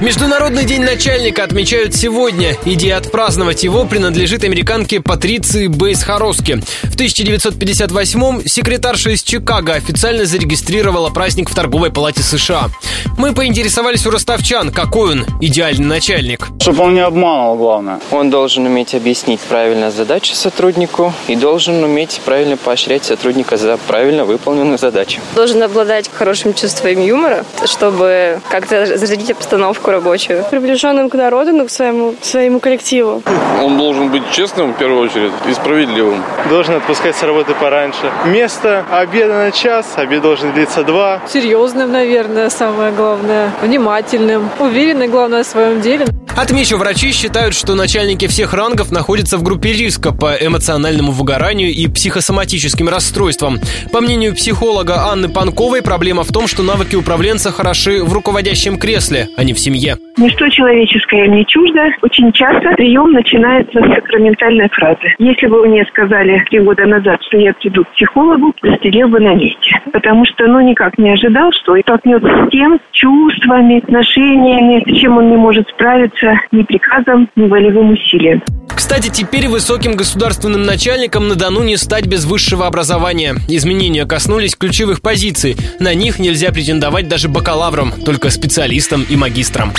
Международный день начальника отмечают сегодня. Идея отпраздновать его принадлежит американке Патриции Бейс Хороске. В 1958-м секретарша из Чикаго официально зарегистрировала праздник в торговой палате США. Мы поинтересовались у ростовчан, какой он идеальный начальник. Чтобы он не обманывал, главное. Он должен уметь объяснить правильно задачи сотруднику и должен уметь правильно поощрять сотрудника за правильно выполненную задачу. Должен обладать хорошим чувством юмора, чтобы как-то зарядить обстановку рабочую. Приближенным к народу, но к своему, своему коллективу. Он должен быть честным в первую очередь и справедливым. Должен отпускать с работы пораньше. Место обеда на час, обед должен длиться два. Серьезным, наверное, самое главное. Внимательным. Уверенный, главное, в своем деле. Отмечу, врачи считают, что начальники всех рангов находятся в группе риска по эмоциональному выгоранию и психосоматическим расстройствам. По мнению психолога Анны Панковой, проблема в том, что навыки управленца хороши в руководящем кресле, а не в семье. Ничто человеческое мне чуждо. Очень часто прием начинается с сакраментальной фразы. Если бы мне сказали три года назад, что я приду к психологу, застрелил бы на месте. Потому что, ну, никак не ожидал, что и столкнется с тем чувствами, отношениями, с чем он не может справиться ни приказом, ни волевым усилием. Кстати, теперь высоким государственным начальником на Дону не стать без высшего образования. Изменения коснулись ключевых позиций. На них нельзя претендовать даже бакалаврам, только специалистам и магистрам.